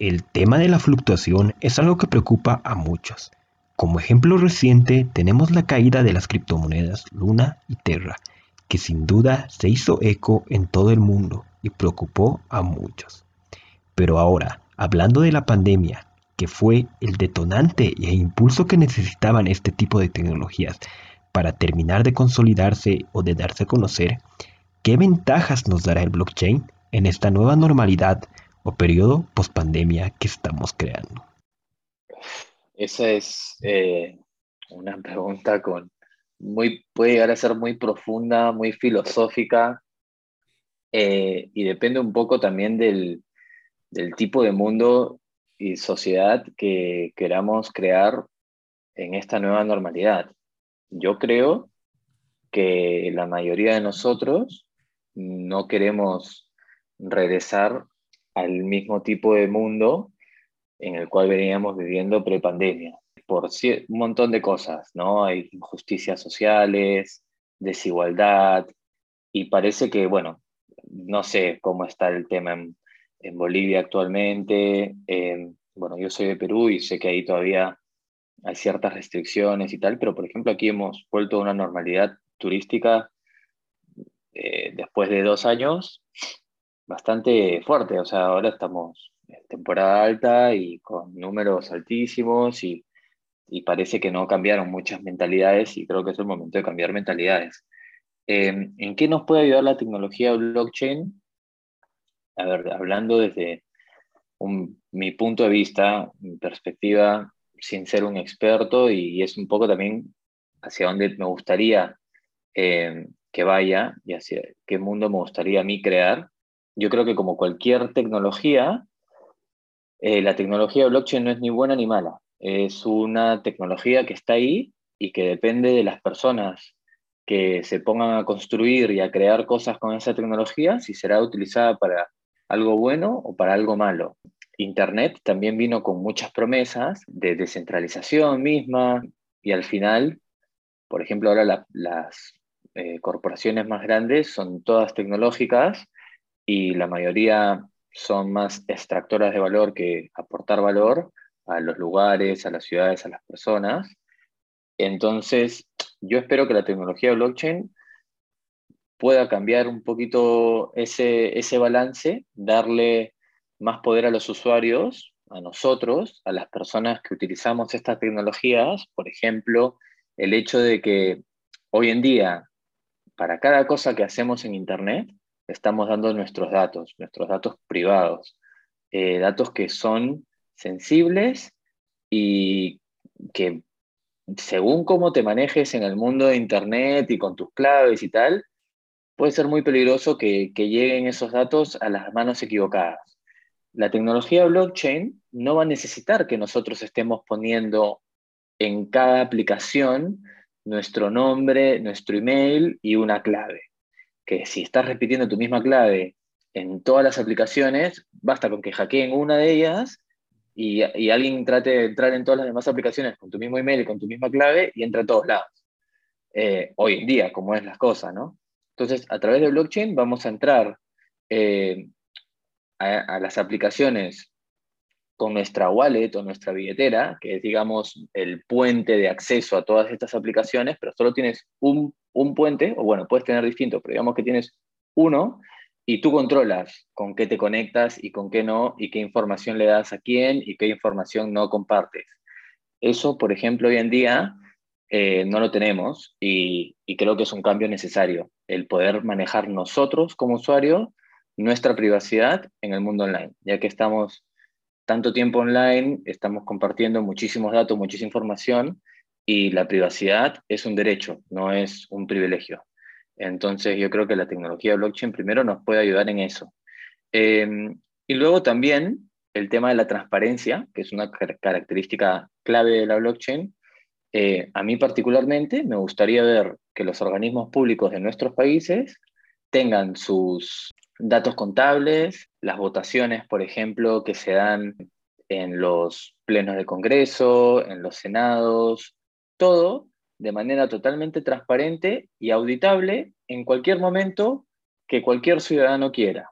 El tema de la fluctuación es algo que preocupa a muchos. Como ejemplo reciente tenemos la caída de las criptomonedas Luna y Terra, que sin duda se hizo eco en todo el mundo y preocupó a muchos. Pero ahora, hablando de la pandemia, que fue el detonante e impulso que necesitaban este tipo de tecnologías para terminar de consolidarse o de darse a conocer, ¿qué ventajas nos dará el blockchain en esta nueva normalidad o periodo post-pandemia que estamos creando? Esa es eh, una pregunta con muy, puede llegar a ser muy profunda, muy filosófica, eh, y depende un poco también del, del tipo de mundo y sociedad que queramos crear en esta nueva normalidad. Yo creo que la mayoría de nosotros no queremos regresar al mismo tipo de mundo en el cual veníamos viviendo prepandemia, por un montón de cosas, ¿no? Hay injusticias sociales, desigualdad, y parece que, bueno, no sé cómo está el tema en, Bolivia actualmente, bueno, yo soy de Perú y sé que ahí todavía hay ciertas restricciones y tal, pero por ejemplo aquí hemos vuelto a una normalidad turística eh, después de dos años bastante fuerte. O sea, ahora estamos en temporada alta y con números altísimos y, parece que no cambiaron muchas mentalidades y creo que es el momento de cambiar mentalidades. Em, ¿En qué nos puede ayudar la tecnología blockchain? A ver, hablando desde mi punto de vista, mi perspectiva, sin ser un experto y, es un poco también hacia dónde me gustaría em, que vaya y hacia qué mundo me gustaría a mí crear yo creo que como cualquier tecnología, eh, la tecnología blockchain no es ni buena ni mala. Es una tecnología que está ahí y que depende de las personas que se pongan a construir y a crear cosas con esa tecnología, si será utilizada para algo bueno o para algo malo. Internet también vino con muchas promesas de descentralización misma y al final, por ejemplo, ahora las eh, corporaciones más grandes son todas tecnológicas y la mayoría son más extractoras de valor que aportar valor a los lugares, a las ciudades, a las personas. Entonces, yo espero que la tecnología blockchain pueda cambiar un poquito ese, ese balance, darle más poder a los usuarios, a nosotros, a las personas que utilizamos estas tecnologías. Por ejemplo, el hecho de que hoy en día, para cada cosa que hacemos en Internet, estamos dando nuestros datos, nuestros datos privados, eh, datos que son sensibles y que según cómo te manejes en el mundo de Internet y con tus claves y tal, puede ser muy peligroso que, que lleguen esos datos a las manos equivocadas. La tecnología blockchain no va a necesitar que nosotros estemos poniendo en cada aplicación nuestro nombre, nuestro email y una clave que si estás repitiendo tu misma clave en todas las aplicaciones, basta con que hackeen una de ellas y, alguien trate de entrar en todas las demás aplicaciones con tu mismo email y con tu misma clave y entra a todos lados. Eh, hoy en día, como es las cosas, ¿no? Entonces, a través de blockchain vamos a entrar eh, a, las aplicaciones con nuestra wallet o nuestra billetera, que es, digamos, el puente de acceso a todas estas aplicaciones, pero solo tienes un, puente, o bueno, puedes tener distintos, pero digamos que tienes uno, y tú controlas con qué te conectas y con qué no, y qué información le das a quién y qué información no compartes. Eso, por ejemplo, hoy en día eh, no lo tenemos y, creo que es un cambio necesario, el poder manejar nosotros como usuario nuestra privacidad en el mundo online, ya que estamos tanto tiempo online, estamos compartiendo muchísimos datos, muchísima información y la privacidad es un derecho, no es un privilegio. Entonces yo creo que la tecnología blockchain primero nos puede ayudar en eso. Em, y luego también el tema de la transparencia, que es una característica clave de la blockchain. Eh, a mí particularmente me gustaría ver que los organismos públicos de nuestros países tengan sus datos contables, las votaciones, por ejemplo, que se dan en los plenos de Congreso, en los senados, todo de manera totalmente transparente y auditable en cualquier momento que cualquier ciudadano quiera.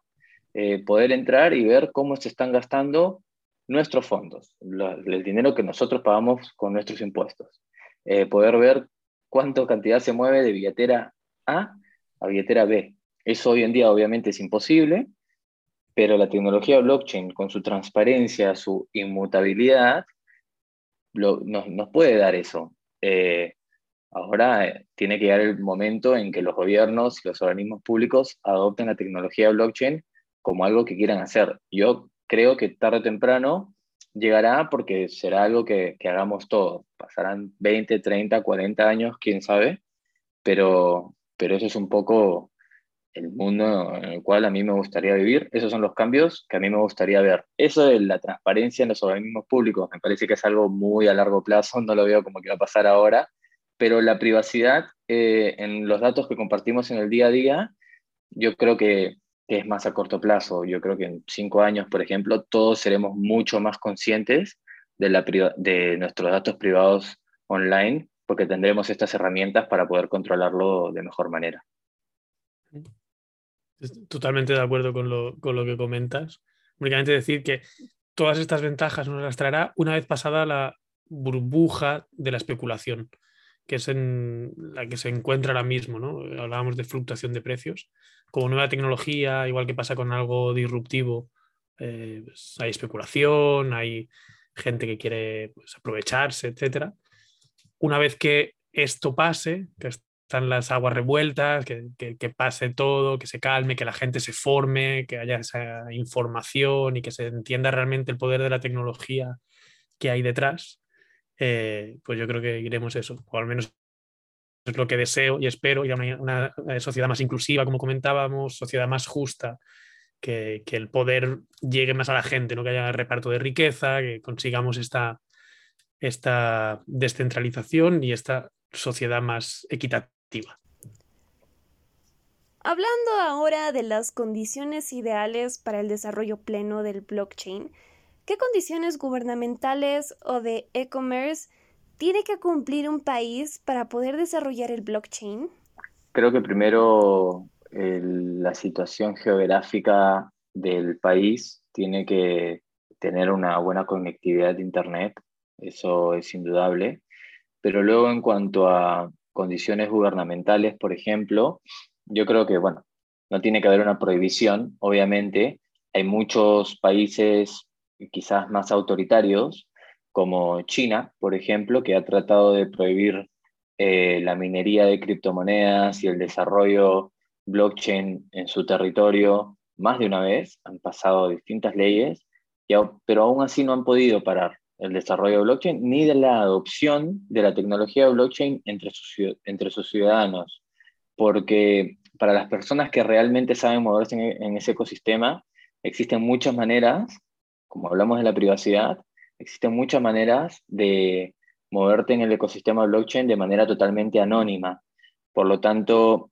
Eh, poder entrar y ver cómo se están gastando nuestros fondos, el dinero que nosotros pagamos con nuestros impuestos. Eh, poder ver cuánta cantidad se mueve de billetera A a billetera B. Eso hoy en día obviamente es imposible, pero la tecnología blockchain con su transparencia, su inmutabilidad, nos, puede dar eso. Eh, ahora eh, tiene que llegar el momento en que los gobiernos y los organismos públicos adopten la tecnología blockchain como algo que quieran hacer. Yo creo que tarde o temprano llegará porque será algo que, que hagamos todos. Pasarán 20, 30, 40 años, quién sabe, pero, pero eso es un poco el mundo en el cual a mí me gustaría vivir. Esos son los cambios que a mí me gustaría ver. Eso de la transparencia en los organismos públicos me parece que es algo muy a largo plazo, no lo veo como que va a pasar ahora, pero la privacidad eh, en los datos que compartimos en el día a día, yo creo que, es más a corto plazo. Yo creo que en cinco años, por ejemplo, todos seremos mucho más conscientes de, la, de nuestros datos privados online porque tendremos estas herramientas para poder controlarlo de mejor manera. Totalmente de acuerdo con lo, con lo que comentas. Únicamente decir que todas estas ventajas nos las traerá una vez pasada la burbuja de la especulación, que es en la que se encuentra ahora mismo. ¿no? Hablábamos de fluctuación de precios. Como nueva tecnología, igual que pasa con algo disruptivo, eh, pues hay especulación, hay gente que quiere pues, aprovecharse, etc. Una vez que esto pase, que están las aguas revueltas, que, pase todo, que se calme, que la gente se forme, que haya esa información y que se entienda realmente el poder de la tecnología que hay detrás, eh, pues yo creo que iremos eso, o al menos es lo que deseo y espero, ir a una, sociedad más inclusiva, como comentábamos, sociedad más justa, que, el poder llegue más a la gente, ¿no? que haya reparto de riqueza, que consigamos esta, esta descentralización y esta sociedad más equitativa Hablando ahora de las condiciones ideales para el desarrollo pleno del blockchain, ¿qué condiciones gubernamentales o de e-commerce tiene que cumplir un país para poder desarrollar el blockchain? Creo que primero la situación geográfica del país tiene que tener una buena conectividad de Internet, eso es indudable. Pero luego en cuanto a condiciones gubernamentales, por ejemplo, yo creo que, bueno, no tiene que haber una prohibición, obviamente. Hay muchos países quizás más autoritarios, como China, por ejemplo, que ha tratado de prohibir eh, la minería de criptomonedas y el desarrollo blockchain en su territorio más de una vez. Han pasado distintas leyes, pero aún así no han podido parar el desarrollo de blockchain, ni de la adopción de la tecnología de blockchain entre sus, ciudadanos. Porque para las personas que realmente saben moverse en, ese ecosistema, existen muchas maneras, como hablamos de la privacidad, existen muchas maneras de moverte en el ecosistema blockchain de manera totalmente anónima. Por lo tanto,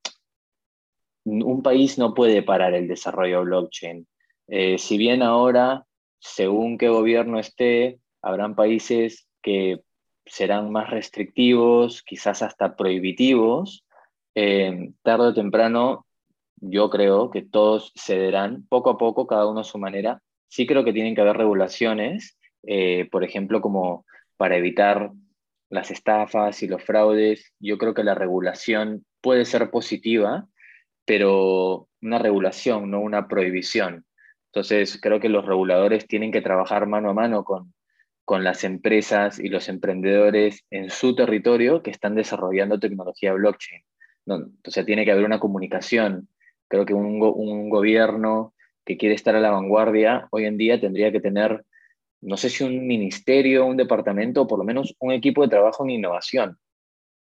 un país no puede parar el desarrollo de blockchain. Eh, si bien ahora, según qué gobierno esté, habrán países que serán más restrictivos, quizás hasta prohibitivos. Eh, tarde o temprano, yo creo que todos cederán poco a poco, cada uno a su manera. Sí creo que tienen que haber regulaciones, eh, por ejemplo, como para evitar las estafas y los fraudes. Yo creo que la regulación puede ser positiva, pero una regulación, no una prohibición. Entonces, creo que los reguladores tienen que trabajar mano a mano con, con las empresas y los emprendedores en su territorio que están desarrollando tecnología blockchain. Entonces, tiene que haber una comunicación. Creo que un, gobierno que quiere estar a la vanguardia hoy en día tendría que tener, no sé si un ministerio, un departamento, o por lo menos un equipo de trabajo en innovación.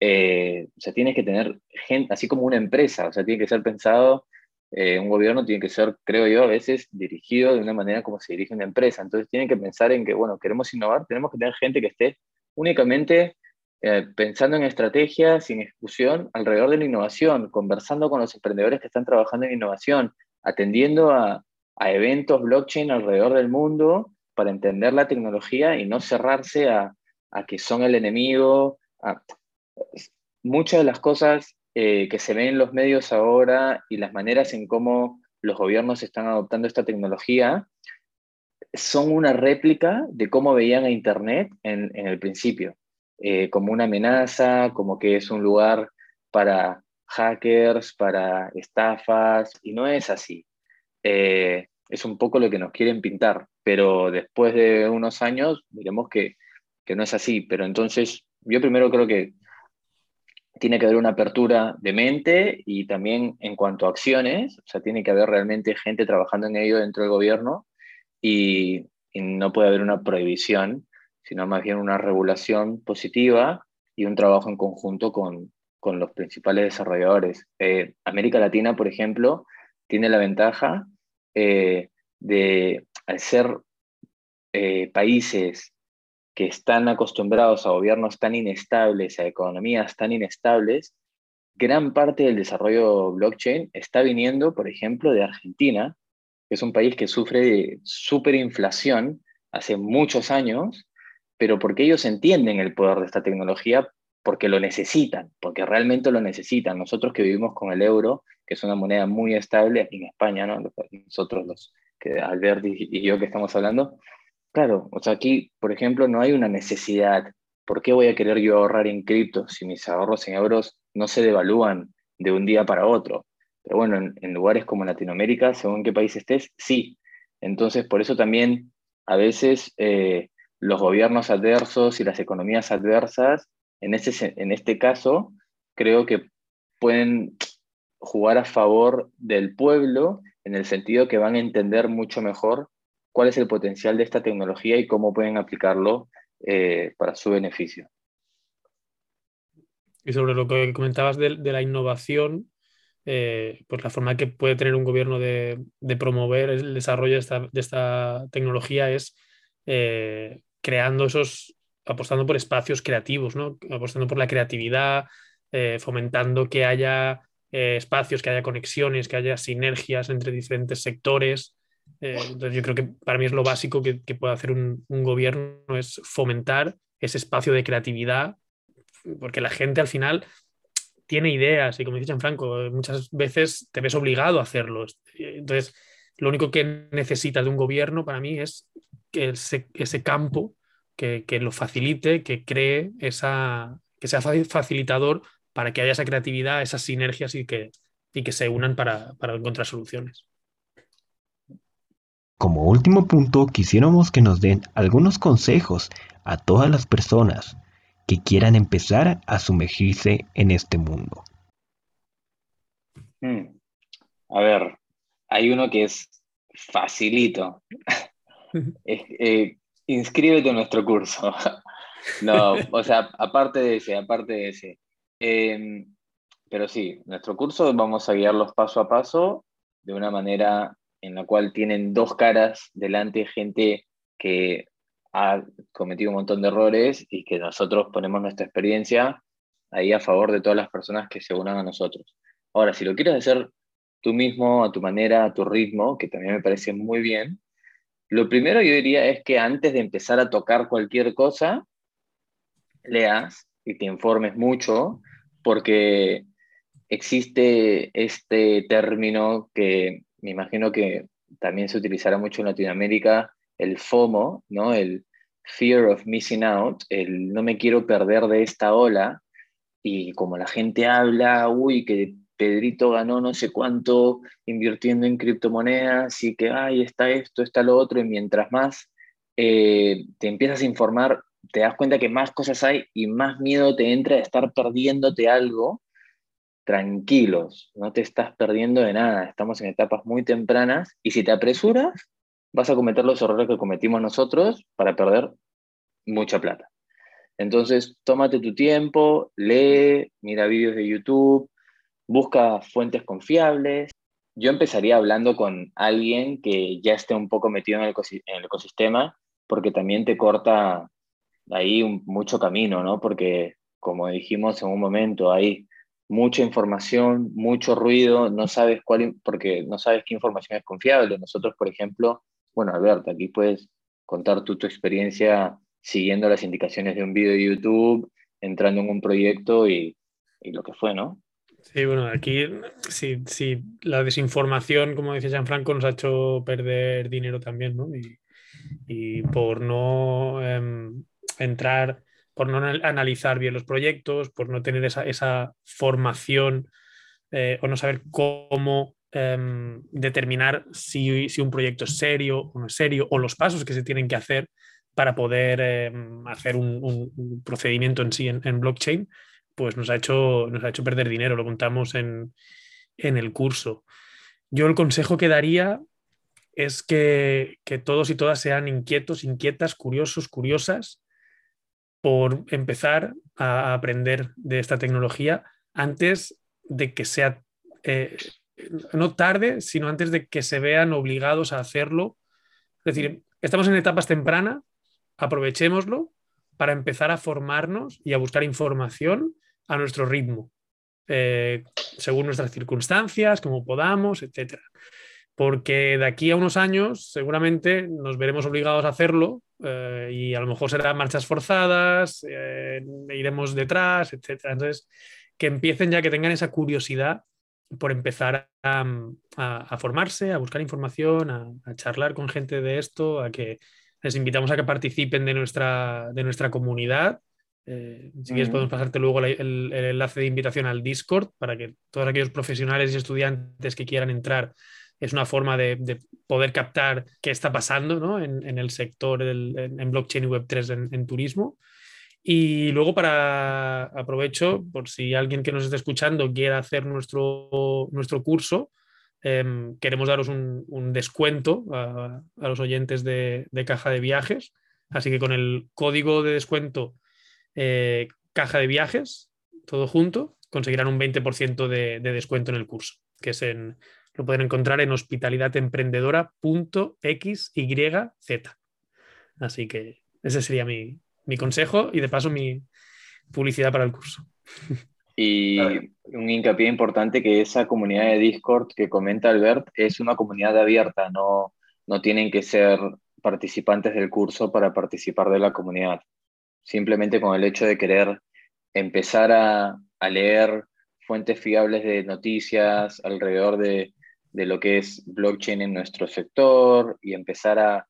Eh, o sea, tiene que tener gente, así como una empresa, o sea, tiene que ser pensado eh, un gobierno tiene que ser, creo yo, a veces dirigido de una manera como se dirige una empresa. Entonces tienen que pensar en que, bueno, queremos innovar, tenemos que tener gente que esté únicamente eh, pensando en estrategias y en ejecución alrededor de la innovación, conversando con los emprendedores que están trabajando en innovación, atendiendo a, eventos blockchain alrededor del mundo para entender la tecnología y no cerrarse a que son el enemigo. muchas de las cosas eh, que se ven en los medios ahora y las maneras en cómo los gobiernos están adoptando esta tecnología son una réplica de cómo veían a Internet en, el principio, eh, como una amenaza, como que es un lugar para hackers, para estafas, y no es así. Eh, es un poco lo que nos quieren pintar, pero después de unos años veremos que, que no es así. Pero entonces, yo primero creo que tiene que haber una apertura de mente y también en cuanto a acciones, o sea, tiene que haber realmente gente trabajando en ello dentro del gobierno y, no puede haber una prohibición, sino más bien una regulación positiva y un trabajo en conjunto con, con los principales desarrolladores. Eh, América Latina, por ejemplo, tiene la ventaja eh, de, al ser eh, países que están acostumbrados a gobiernos tan inestables, a economías tan inestables, gran parte del desarrollo blockchain está viniendo, por ejemplo, de Argentina, que es un país que sufre de superinflación hace muchos años, pero porque ellos entienden el poder de esta tecnología, porque lo necesitan, porque realmente lo necesitan. Nosotros que vivimos con el euro, que es una moneda muy estable en España, ¿no? nosotros los que Albert y yo que estamos hablando, Claro, o sea, aquí, por ejemplo, no hay una necesidad. ¿Por qué voy a querer yo ahorrar en cripto si mis ahorros en euros no se devalúan de un día para otro? Pero bueno, en, lugares como Latinoamérica, según qué país estés, sí. Entonces, por eso también a veces eh, los gobiernos adversos y las economías adversas, en este, en este caso, creo que pueden jugar a favor del pueblo en el sentido que van a entender mucho mejor cuál es el potencial de esta tecnología y cómo pueden aplicarlo eh, para su beneficio. Y sobre lo que comentabas de, la innovación, eh, pues la forma que puede tener un gobierno de, promover el desarrollo de esta, tecnología es eh, creando esos, apostando por espacios creativos, ¿no? apostando por la creatividad, fomentando que haya espacios, que haya conexiones, que haya sinergias entre diferentes sectores. Eh, entonces yo creo que para mí es lo básico que, puede hacer un, gobierno, es fomentar ese espacio de creatividad, porque la gente al final tiene ideas y como dice Franco, muchas veces te ves obligado a hacerlo. Entonces, lo único que necesitas de un gobierno para mí es que ese, ese campo que, lo facilite, que cree esa, que sea facilitador para que haya esa creatividad, esas sinergias y que, y que se unan para encontrar soluciones. Como último punto, quisiéramos que nos den algunos consejos a todas las personas que quieran empezar a sumergirse en este mundo. Hmm. A ver, hay uno que es facilito. [LAUGHS] Eh, inscríbete en nuestro curso. [LAUGHS] no, o sea, aparte de ese, aparte de ese. Em, pero sí, nuestro curso vamos a guiarlos paso a paso de una manera en la cual tienen dos caras delante, gente que ha cometido un montón de errores y que nosotros ponemos nuestra experiencia ahí a favor de todas las personas que se unan a nosotros. Ahora, si lo quieres hacer tú mismo, a tu manera, a tu ritmo, que también me parece muy bien, lo primero yo diría es que antes de empezar a tocar cualquier cosa, leas y te informes mucho, porque existe este término que me imagino que también se utilizará mucho en Latinoamérica el FOMO, ¿no? El fear of missing out, el no me quiero perder de esta ola, y como la gente habla, uy, que Pedrito ganó no sé cuánto invirtiendo en criptomonedas y que, ay, está esto, está lo otro, y mientras más eh, te empiezas a informar, te das cuenta que más cosas hay y más miedo te entra de estar perdiéndote algo. Tranquilos, no te estás perdiendo de nada, estamos en etapas muy tempranas y si te apresuras, vas a cometer los errores que cometimos nosotros para perder mucha plata. Entonces, tómate tu tiempo, lee, mira vídeos de YouTube, busca fuentes confiables. Yo empezaría hablando con alguien que ya esté un poco metido en el, ecosistema, porque también te corta ahí mucho camino, ¿no? Porque, como dijimos en un momento, hay mucha información, mucho ruido, no sabes cuál, porque no sabes qué información es confiable. Nosotros, por ejemplo, bueno, Alberto, aquí puedes contar tú tu experiencia siguiendo las indicaciones de un video de YouTube, entrando en un proyecto y, lo que fue, ¿no? Sí, bueno, aquí sí, sí, la desinformación, como dice Gianfranco, nos ha hecho perder dinero también, ¿no? Y, por no em, entrar, por no analizar bien los proyectos, por no tener esa, formación eh, o no saber cómo em, determinar si, si, un proyecto es serio o no es serio, o los pasos que se tienen que hacer para poder em, hacer un, procedimiento en sí en, blockchain, pues nos ha, hecho, nos ha hecho perder dinero, lo contamos en, el curso. Yo el consejo que daría es que, todos y todas sean inquietos, inquietas, curiosos, curiosas, por empezar a aprender de esta tecnología antes de que sea, eh, no tarde, sino antes de que se vean obligados a hacerlo. Es decir, estamos en etapas tempranas, aprovechémoslo para empezar a formarnos y a buscar información a nuestro ritmo, eh, según nuestras circunstancias, como podamos, etc. Porque de aquí a unos años seguramente nos veremos obligados a hacerlo eh, y a lo mejor serán marchas forzadas, eh, iremos detrás, etc. Entonces, que empiecen ya que tengan esa curiosidad por empezar a, formarse, a buscar información, a, charlar con gente de esto, a que les invitamos a que participen de nuestra, de nuestra comunidad. Eh, si quieres, podemos pasarte luego el, enlace de invitación al Discord para que todos aquellos profesionales y estudiantes que quieran entrar es una forma de, poder captar qué está pasando en, el sector en, blockchain y Web3 en, turismo. Y luego para aprovecho, por si alguien que nos esté escuchando quiere hacer nuestro, nuestro curso, Em, queremos daros un, descuento a, los oyentes de, Caja de Viajes. Así que con el código de descuento eh, Caja de Viajes, todo junto, conseguirán un 20% de, descuento en el curso, que es en, lo pueden encontrar en hospitalidademprendedora.xyz. Así que ese sería mi, mi consejo y de paso mi publicidad para el curso. Y un hincapié importante que esa comunidad de Discord que comenta Albert es una comunidad abierta, no, no tienen que ser participantes del curso para participar de la comunidad. Simplemente con el hecho de querer empezar a, a leer fuentes fiables de noticias alrededor de, de, lo que es blockchain en nuestro sector y empezar a,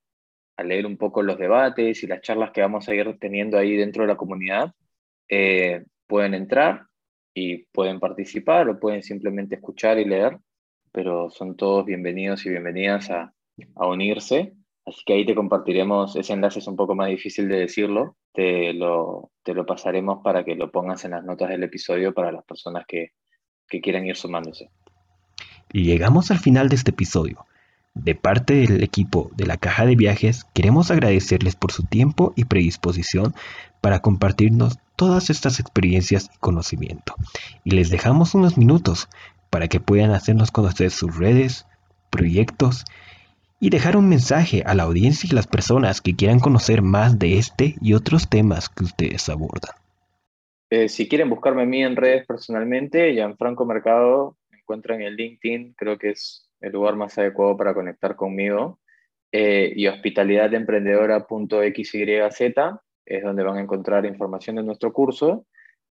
a, leer un poco los debates y las charlas que vamos a ir teniendo ahí dentro de la comunidad, eh, pueden entrar y pueden participar o pueden simplemente escuchar y leer, pero son todos bienvenidos y bienvenidas a, a unirse. Así que ahí te compartiremos, ese enlace es un poco más difícil de decirlo, te lo, te lo pasaremos para que lo pongas en las notas del episodio para las personas que, que quieran ir sumándose. Llegamos al final de este episodio. De parte del equipo de la Caja de Viajes, queremos agradecerles por su tiempo y predisposición para compartirnos todas estas experiencias y conocimiento. Y les dejamos unos minutos para que puedan hacernos conocer sus redes, proyectos y dejar un mensaje a la audiencia y las personas que quieran conocer más de este y otros temas que ustedes abordan. Eh, si quieren buscarme a mí en redes personalmente, Gianfranco Mercado, me encuentran en LinkedIn, creo que es el lugar más adecuado para conectar conmigo. Eh, y hospitalidademprendedora.xyz es donde van a encontrar información de nuestro curso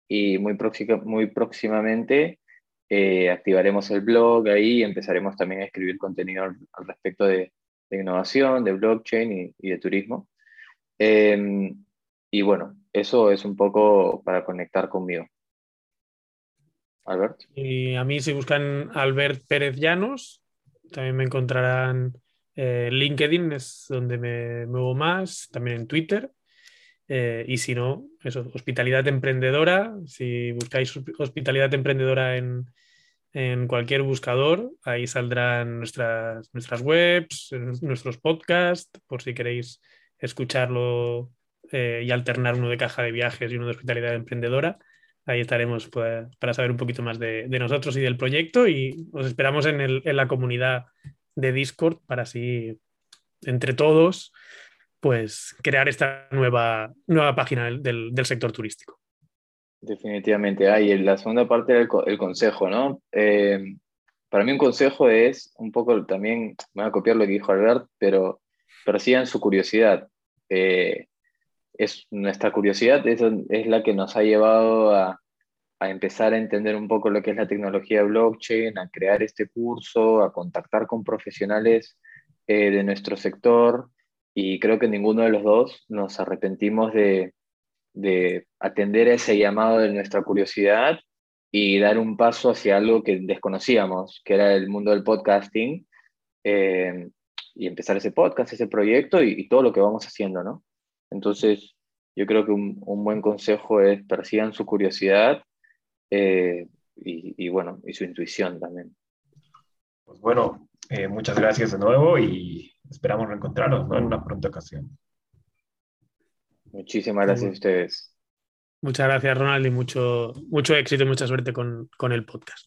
y muy, próximamente eh, activaremos el blog ahí y empezaremos también a escribir contenido al, respecto de, innovación, de blockchain y, de turismo. Em, y bueno, eso es un poco para conectar conmigo. Albert. Y a mí si buscan Albert Pérez Llanos, también me encontrarán eh, LinkedIn, es donde me muevo más, también en Twitter. Eh, y si no, eso, hospitalidad emprendedora. Si buscáis hospitalidad emprendedora en, en cualquier buscador, ahí saldrán nuestras, nuestras webs, nuestros podcasts, por si queréis escucharlo eh, y alternar uno de caja de viajes y uno de hospitalidad emprendedora. Ahí estaremos pues, para saber un poquito más de, nosotros y del proyecto y os esperamos en, en, la comunidad de Discord para así, entre todos, pues crear esta nueva, nueva página del, sector turístico. Definitivamente. Ah, y la segunda parte era el, consejo, ¿no? Eh, para mí un consejo es un poco también, voy a copiar lo que dijo Albert, pero persigan su curiosidad. Eh, es, nuestra curiosidad es, la que nos ha llevado a, a, empezar a entender un poco lo que es la tecnología blockchain, a crear este curso, a contactar con profesionales eh, de nuestro sector y creo que ninguno de los dos nos arrepentimos de, de atender ese llamado de nuestra curiosidad y dar un paso hacia algo que desconocíamos, que era el mundo del podcasting, eh, y empezar ese podcast, ese proyecto y, todo lo que vamos haciendo, ¿no? Entonces, yo creo que un, buen consejo es persigan su curiosidad eh, y, bueno, y su intuición también. Pues bueno, eh, muchas gracias de nuevo y esperamos reencontrarnos en una pronta ocasión. Muchísimas gracias a ustedes. Muchas gracias, Ronald, y mucho, mucho éxito y mucha suerte con, con el podcast.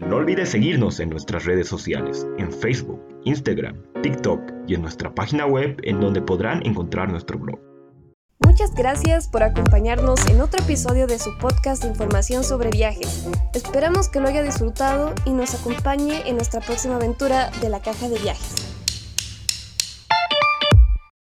No olvides seguirnos en nuestras redes sociales, en Facebook, Instagram, TikTok y en nuestra página web en donde podrán encontrar nuestro blog. Muchas gracias por acompañarnos en otro episodio de su podcast de información sobre viajes. Esperamos que lo haya disfrutado y nos acompañe en nuestra próxima aventura de la caja de viajes.